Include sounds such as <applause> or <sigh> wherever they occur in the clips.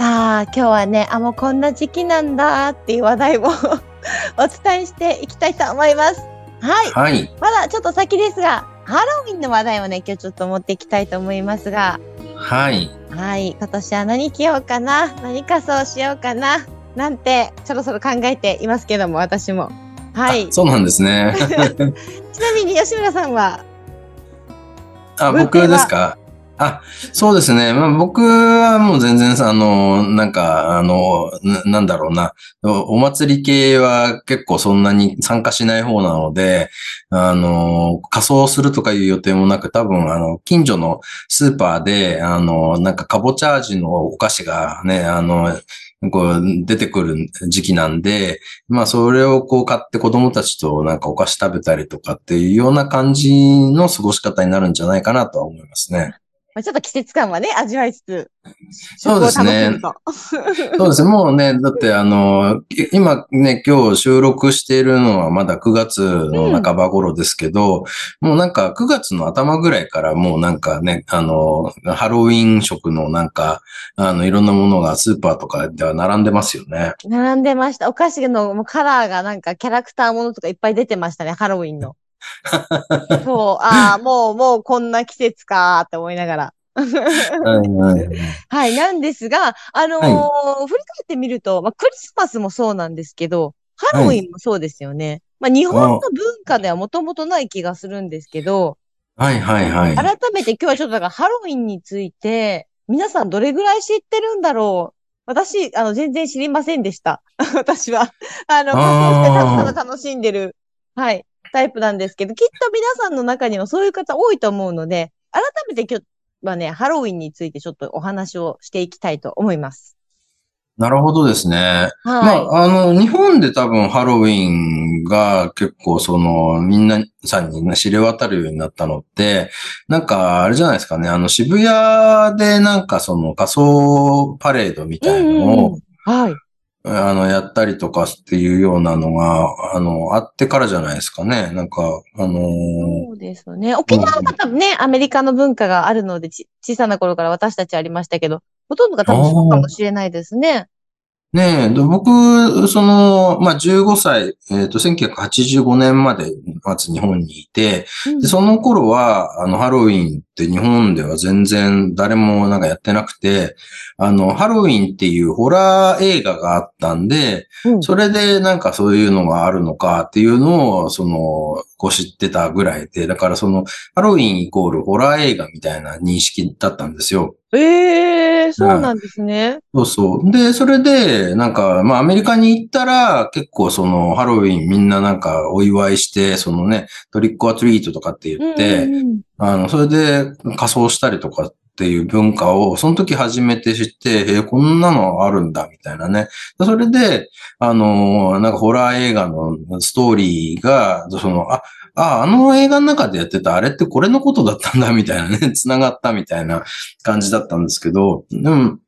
さあ、今日はね、あ、もうこんな時期なんだっていう話題を <laughs> お伝えしていきたいと思います。はい。はい。まだちょっと先ですが、ハロウィンの話題をね、今日ちょっと持っていきたいと思いますが、はい。はい。今年は何着ようかな？何仮装しようかな？なんて、そろそろ考えていますけども、私も。はい。あそうなんですね。<laughs> ちなみに吉村さんは、あ、僕ですか？あ、そうですね。まあ、僕はもう全然さ、あの、なんか、あの、ななんだろうな。お祭り系は結構そんなに参加しない方なので、あの、仮装するとかいう予定もなく、多分、あの、近所のスーパーで、あの、なんか、カボチャ味のお菓子がね、あの、こう、出てくる時期なんで、まあ、それをこう買って子供たちとなんかお菓子食べたりとかっていうような感じの過ごし方になるんじゃないかなとは思いますね。まあ、ちょっと季節感はね、味わいつつ、そうですね。そうですね。<laughs> もうね、だってあの、い今ね、今日収録しているのはまだ9月の半ば頃ですけど、もうなんか9月の頭ぐらいからもうなんかね、あの、ハロウィン食のなんか、あの、いろんなものがスーパーとかでは並んでますよね。並んでました。お菓子のカラーがなんかキャラクターものとかいっぱい出てましたね、ハロウィンの。<laughs> そう、ああ、もう、もうこんな季節かーって思いながら。はいはいはいはい、なんですが、あのーは振り返ってみると、まあ、クリスマスもそうなんですけど、ハロウィンもそうですよね。まあ、日本の文化ではもともとない気がするんですけど、はいはいはい。改めて今日はちょっとだからハロウィンについて、皆さんどれぐらい知ってるんだろう私、あの、全然知りませんでした。<laughs> 私は。あの、仮装してただただ楽しんでる、はい、タイプなんですけど、きっと皆さんの中にもそういう方多いと思うので、改めて今日はね、ハロウィンについてちょっとお話をしていきたいと思います。なるほどですね。まはい。あ、あの、日本で多分ハロウィンが結構その、みんなさんに知れ渡るようになったのって、なんか、あれじゃないですかね、あの、渋谷でなんかその仮装パレードみたいのを、はい。あの、やったりとかっていうようなのが、あの、あってからじゃないですかね。なんか、あのーそうですね。沖縄は多分ね、アメリカの文化があるので、小さな頃から私たちありましたけど、ほとんどが多分そうかもしれないですね。ねえ、で僕、その、まあ、15歳、えっ、と、1985年まで、まず日本にいて、うん。で、その頃は、あの、ハロウィンって日本では全然誰もなんかやってなくて、あの、ハロウィンっていうホラー映画があったんで、うん。それでなんかそういうのがあるのかっていうのを、その、こう知ってたぐらいで、だからその、ハロウィンイコールホラー映画みたいな認識だったんですよ。ええそうなんですね。そうそう。で、それで、なんか、まあ、アメリカに行ったら、結構その、ハロウィンみんななんかお祝いして、そのね、トリックアトリートとかって言って、うんうんうんあの、それで仮装したりとかっていう文化を、その時初めて知って、えーこんなのあるんだ、みたいなね。でそれで、あのーなんかホラー映画のストーリーが、その、あ、あ、あの映画の中でやってたあれってこれのことだったんだ、みたいなね、<laughs> 繋がったみたいな感じだったんですけど、でも、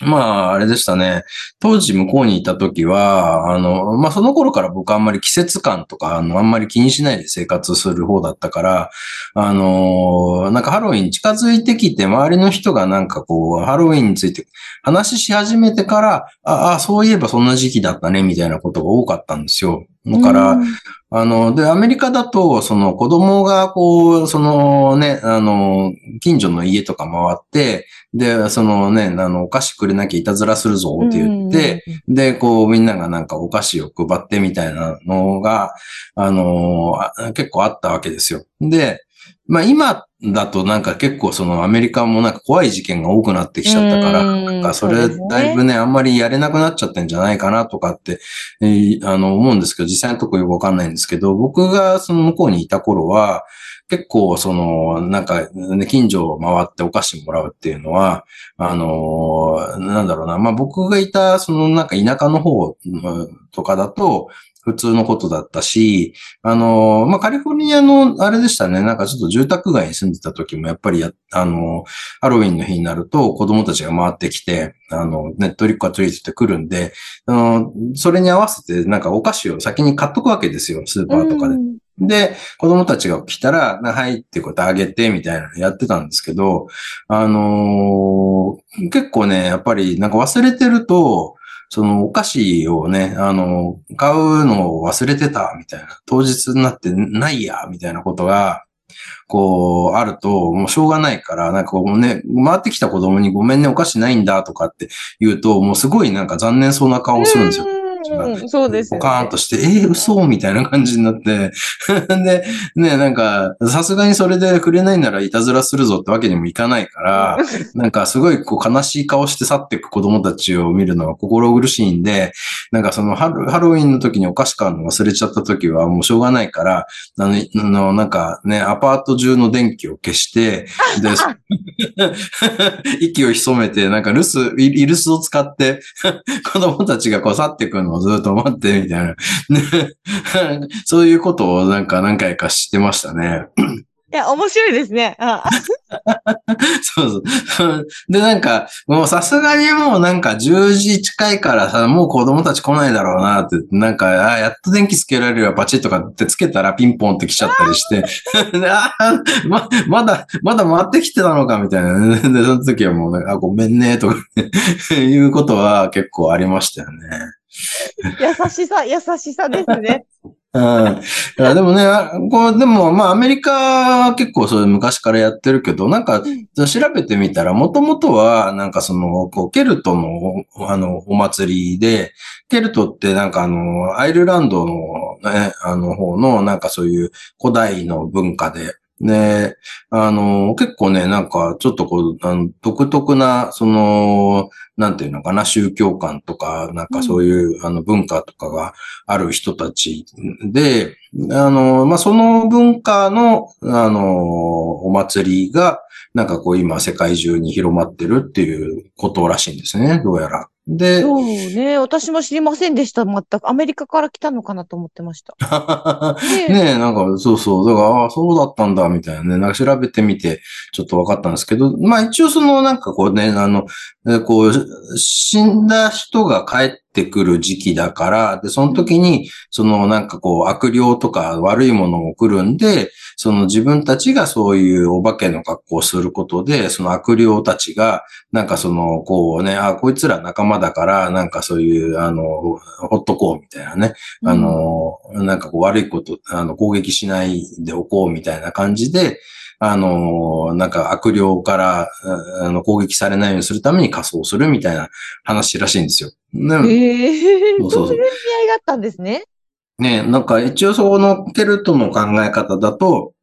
まあ、あれでしたね。当時向こうにいた時は、あの、まあ、その頃から僕あんまり季節感とか、あの、あんまり気にしないで生活する方だったから、あの、なんかハロウィン近づいてきて、周りの人がなんかこう、ハロウィンについて話し始めてから、あ、あ、そういえばそんな時期だったね、みたいなことが多かったんですよ。だから、うんあの、で、アメリカだと、その子供がこう、そのね、あの、近所の家とか回って、で、そのね、あの、お菓子くれなきゃいたずらするぞって言って、、で、こう、みんながなんかお菓子を配ってみたいなのが、あのあ結構あったわけですよ。で、まあ今だとなんか結構そのアメリカもなんか怖い事件が多くなってきちゃったから、うんなんかそれだいぶね、あんまりやれなくなっちゃってんじゃないかなとかって、えーあの思うんですけど、実際のとこよくわかんないんですけど、僕がその向こうにいた頃は、結構その、なんか、ね、近所を回ってお菓子もらうっていうのは、あのーなんだろうな、まあ僕がいたそのなんか田舎の方うんとかだと、普通のことだったし、あのーまあ、カリフォルニアの、あれでしたね、なんかちょっと住宅街に住んでた時も、やっぱりや、あのーハロウィンの日になると子供たちが回ってきて、あの、ね、トリックアトリートって来るんで、あのそれに合わせて、なんかお菓子を先に買っとくわけですよ、スーパーとかで。うん。で、子供たちが来たら、なはいってことあげて、みたいなのやってたんですけど、あのー結構ね、やっぱりなんか忘れてると、そのお菓子をね、あの、買うのを忘れてた、みたいな。当日になってないや、みたいなことが、こう、あると、もうしょうがないから、なんかこうね、回ってきた子供にごめんね、お菓子ないんだとかって言うと、もうすごいなんか残念そうな顔をするんですよ。うんそうですよポカーンとして、えー、嘘みたいな感じになって。<laughs> で、ね、なんか、さすがにそれでくれないならいたずらするぞってわけにもいかないから、なんかすごいこう悲しい顔して去っていく子供たちを見るのは心苦しいんで、なんかそのハロハロウィンの時にお菓子買うの忘れちゃった時はもうしょうがないから、あの、あのなんかね、アパート中の電気を消して、で、そ <laughs> 息を潜めて、なんか留守、イイルスを使って、<laughs> 子供たちがこう去っていくのをずっと待ってみたいな。<laughs> ねそういうことをなんか何回かしてましたね。いや、面白いですね。あ <laughs> そうそう。で、なんか、もうさすがにもうなんか10時近いからさ、もう子供たち来ないだろうなって、なんか、あやっと電気つけられるよ、パチッとかってつけたらピンポンって来ちゃったりして、で <laughs> あま、まだ、まだ回ってきてたのかみたいな。で、その時はもうあ、ごめんね、とかいうことは結構ありましたよね。優しさ、優しさですね。う <laughs> ん。いやでもね、あこう、でも、まあ、アメリカは結構それ昔からやってるけど、なんか、調べてみたら、もともとは、なんかその、こう、ケルトの、あの、お祭りで、ケルトってなんかあの、アイルランドのね、あの方の、なんかそういう古代の文化で、で、あの、結構ね、なんか、ちょっとこう、あの独特な、その、なんていうのかな、宗教観とか、なんかそういう、あの、文化とかがある人たちで、あの、まあ、その文化の、あの、お祭りが、なんかこう今世界中に広まってるっていうことらしいんですね、どうやら。で、そうね。私も知りませんでした。全く。アメリカから来たのかなと思ってました。<laughs> ねねえ、なんか、そうそう。だから、ああ、そうだったんだ、みたいなね。なんか調べてみて、ちょっと分かったんですけど、まあ一応その、なんかこうね、あの、えこう、死んだ人が帰ってくる時期だから、で、その時に、そのなんかこう、悪霊とか悪いものも来るんで、その自分たちがそういうお化けの格好をすることで、その悪霊たちが、なんかその、こうね、あ、こいつら仲間だから、なんかそういう、あの、ほっとこうみたいなね。あの、なんかこう悪いこと、あの、攻撃しないでおこうみたいな感じで、あの、なんか悪霊からあの攻撃されないようにするために仮装するみたいな話らしいんですよ。ねええそうそうそうそういう意味合いがあったんですね？ねなんか一応そのケルトの考え方だと、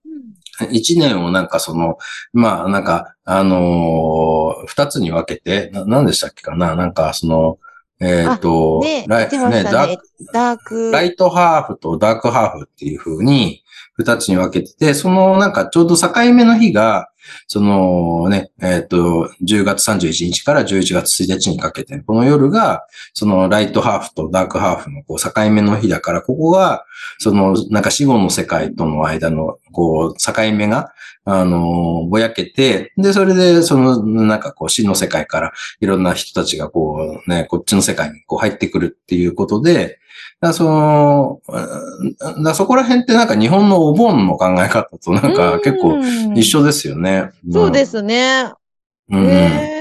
一年をなんかその、まあなんか、あのー二つに分けて、な、何でしたっけかな？なんかその、えっ、と、ねライ言ってましたダーね。ダーク。ライトハーフとダークハーフっていう風に二つに分けてて、そのなんかちょうど境目の日が、そのね、えっ、と、10月31日から11月1日にかけて、この夜が、そのライトハーフとダークハーフのこう境目の日だから、ここが、そのなんか死後の世界との間のこう境目が、あの、ぼやけて、で、それで、その、なんかこう死の世界からいろんな人たちがこうね、こっちの世界にこう入ってくるっていうことで、だその、うんだそこら辺ってなんか日本のお盆の考え方となんか結構一緒ですよね。そうですね。うん。うんええ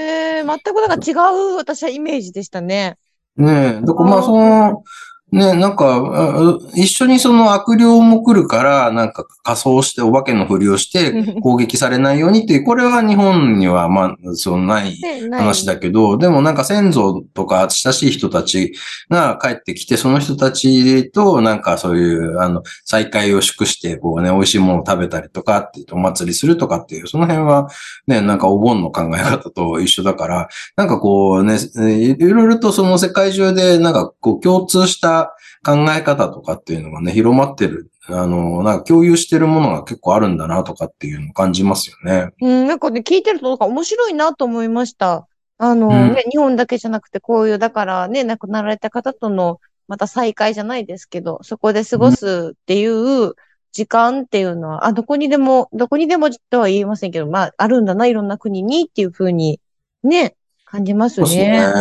全くなんか違う、私はイメージでしたね。ねえ、だからまあその、ね、なんか、あ一緒にその悪霊も来るから、なんか仮装して、お化けのふりをして <laughs> 攻撃されないようにっていう、これは日本にはまあ、そうない話だけど、でもなんか先祖とか親しい人たちが帰ってきて、その人たちとなんかそういう、あの、再会を祝して、こうね、美味しいものを食べたりとかってお祭りするとかっていう、その辺はね、なんかお盆の考え方と一緒だから、なんかこうね、いろいろとその世界中でなんかこう共通した考え方とかっていうのがね、広まってる。あの、なんか共有してるものが結構あるんだなとかっていうのを感じますよね。うん、なんかね、聞いてるとなんか面白いなと思いました。あの、うんね、日本だけじゃなくて、こういう、だからね、亡くなられた方との、また再会じゃないですけど、そこで過ごすっていう時間っていうのは、あ、どこにでも、どこにでもとは言いませんけど、まあ、あるんだな、いろんな国にっていうふうに、ね、感じますそうですねね。。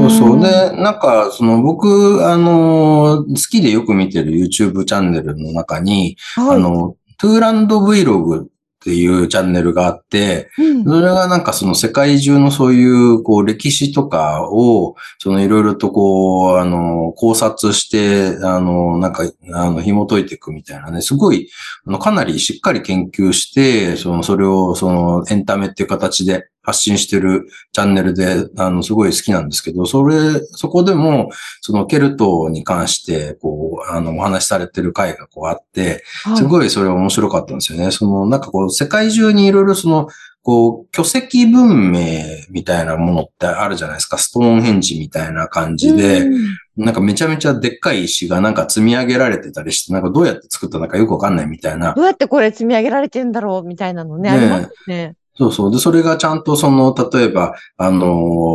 そうそう。んで、なんか、その僕、あの、好きでよく見てる YouTube チャンネルの中に、はい。あの、トゥーランド Vlog っていうチャンネルがあって、うんそれがなんかその世界中のそういう、こう、歴史とかを、そのいろいろとこう、あの、考察して、あの、なんか、あの、紐解いていくみたいなね、すごい、あの、かなりしっかり研究して、その、それを、その、エンタメっていう形で発信してるチャンネルで、あの、すごい好きなんですけど、それ、そこでも、その、ケルトに関して、こう、あの、お話しされてる回がこうあって、はいすごいそれ面白かったんですよね。その、なんかこう、世界中にいろいろその、こう、巨石文明みたいなものってあるじゃないですか。ストーンヘンジみたいな感じで、うんなんかめちゃめちゃでっかい石がなんか積み上げられてたりして、なんかどうやって作ったのかよくわかんないみたいなど。うやってこれ積み上げられてんだろうみたいなのね、ねえありますね。そうそう。で、それがちゃんとその、例えば、あの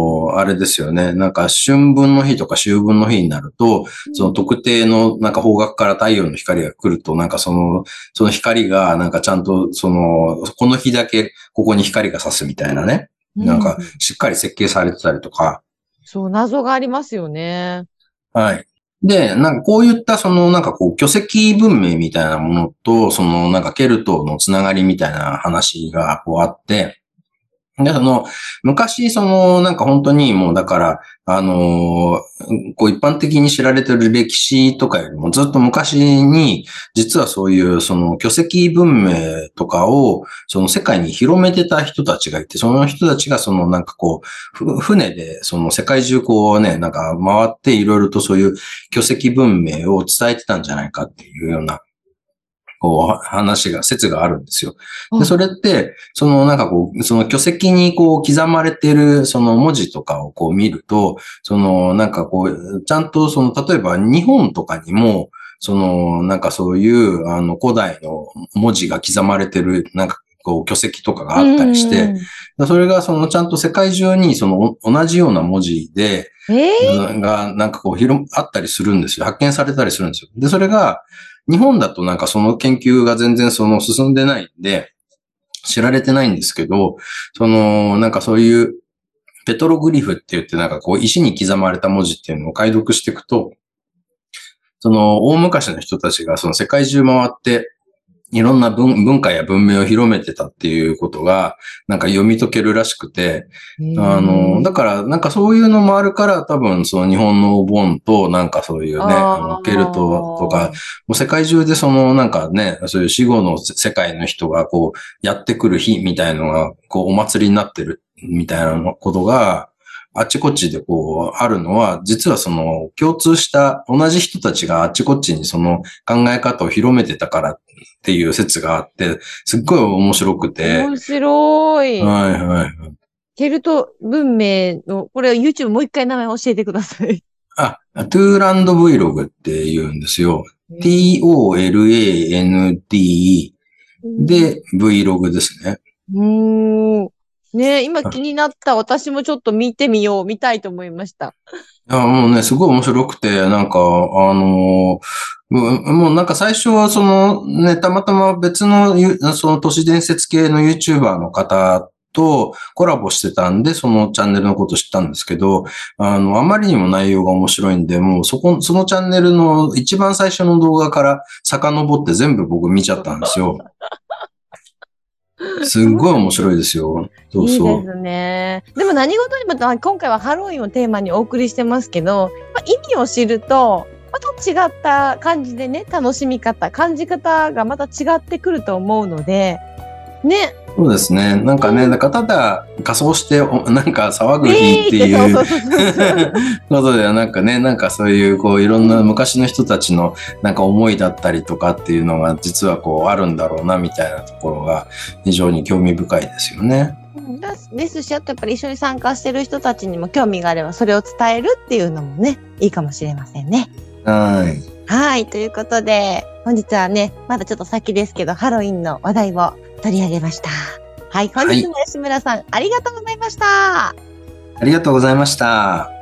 ーあれですよね。なんか春分の日とか秋分の日になると、その特定のなんか方角から太陽の光が来ると、なんかその、その光がなんかちゃんとその、この日だけここに光が差すみたいなね。なんかうしっかり設計されてたりとか。そう、謎がありますよね。はい。で、なんかこういったそのなんかこう巨石文明みたいなものと、そのなんかケルトのつながりみたいな話がこうあって、で、その、昔、その、なんか本当にもうだから、あのーこう一般的に知られてる歴史とかよりもずっと昔に、実はそういうその巨石文明とかを、その世界に広めてた人たちがいて、その人たちがそのなんかこう、船でその世界中こうね、なんか回っていろいろとそういう巨石文明を伝えてたんじゃないかっていうような、こう話が、説があるんですよ。で、それって、そのなんかこう、その巨石にこう刻まれてるその文字とかをこう見ると、そのなんかこう、ちゃんとその例えば日本とかにも、そのなんかそういうあの古代の文字が刻まれてるなんかこう巨石とかがあったりして、うんそれがそのちゃんと世界中にその同じような文字で、ええがなんかこう広、あったりするんですよ。発見されたりするんですよ。で、それが、日本だとなんかその研究が全然その進んでないんで、知られてないんですけど、その、なんかそういう、ペトログリフって言ってなんかこう石に刻まれた文字っていうのを解読していくと、その大昔の人たちがその世界中回って、いろんな文文化や文明を広めてたっていうことが、なんか読み解けるらしくて、あの、だから、なんかそういうのもあるから、多分、その日本のお盆と、なんかそういうね、あのケルトとか、、もう世界中でその、なんかね、そういう死後の世界の人がこう、やってくる日みたいのが、こう、お祭りになってるみたいなことが、あっちこっちでこう、あるのは、実はその、共通した、同じ人たちがあっちこっちにその考え方を広めてたからっていう説があって、すっごい面白くて、面白い。はいはい。ケルト文明の、これ YouTube もう一回名前教えてください。あ、トゥーランド Vlog って言うんですよ。t-o-l-a-n-d で Vlog ですね。うーん。ね今気になった。私もちょっと見てみよう。見たいと思いました。いや、もうね、すごい面白くて、なんか、あのーもうなんか最初はそのね、たまたま別のゆその都市伝説系の YouTuber の方とコラボしてたんで、そのチャンネルのこと知ったんですけど、あの、あまりにも内容が面白いんで、もうそこ、そのチャンネルの一番最初の動画から遡って全部僕見ちゃったんですよ。すっごい面白いですよ。そうそう。いいですね。でも何事にも、あ今回はハロウィンをテーマにお送りしてますけど、まあ意味を知ると、また違った感じでね、楽しみ方、感じ方がまた違ってくると思うので、ね。そうですね。なんかね、だからただ仮装してお <laughs> なんか騒ぐ日っていう。ことではなんかね、なんかそういうこういろんな昔の人たちのなんか思いだったりとかっていうのが実はこうあるんだろうなみたいなところが非常に興味深いですよね。ですし、あとやっぱり一緒に参加してる人たちにも興味があれば、それを伝えるっていうのもね、いいかもしれませんね。はい。はい。ということで、本日はね、まだちょっと先ですけど、ハロウィンの話題を取り上げました。はい。本日も吉村さん、ありがとうございました。ありがとうございました。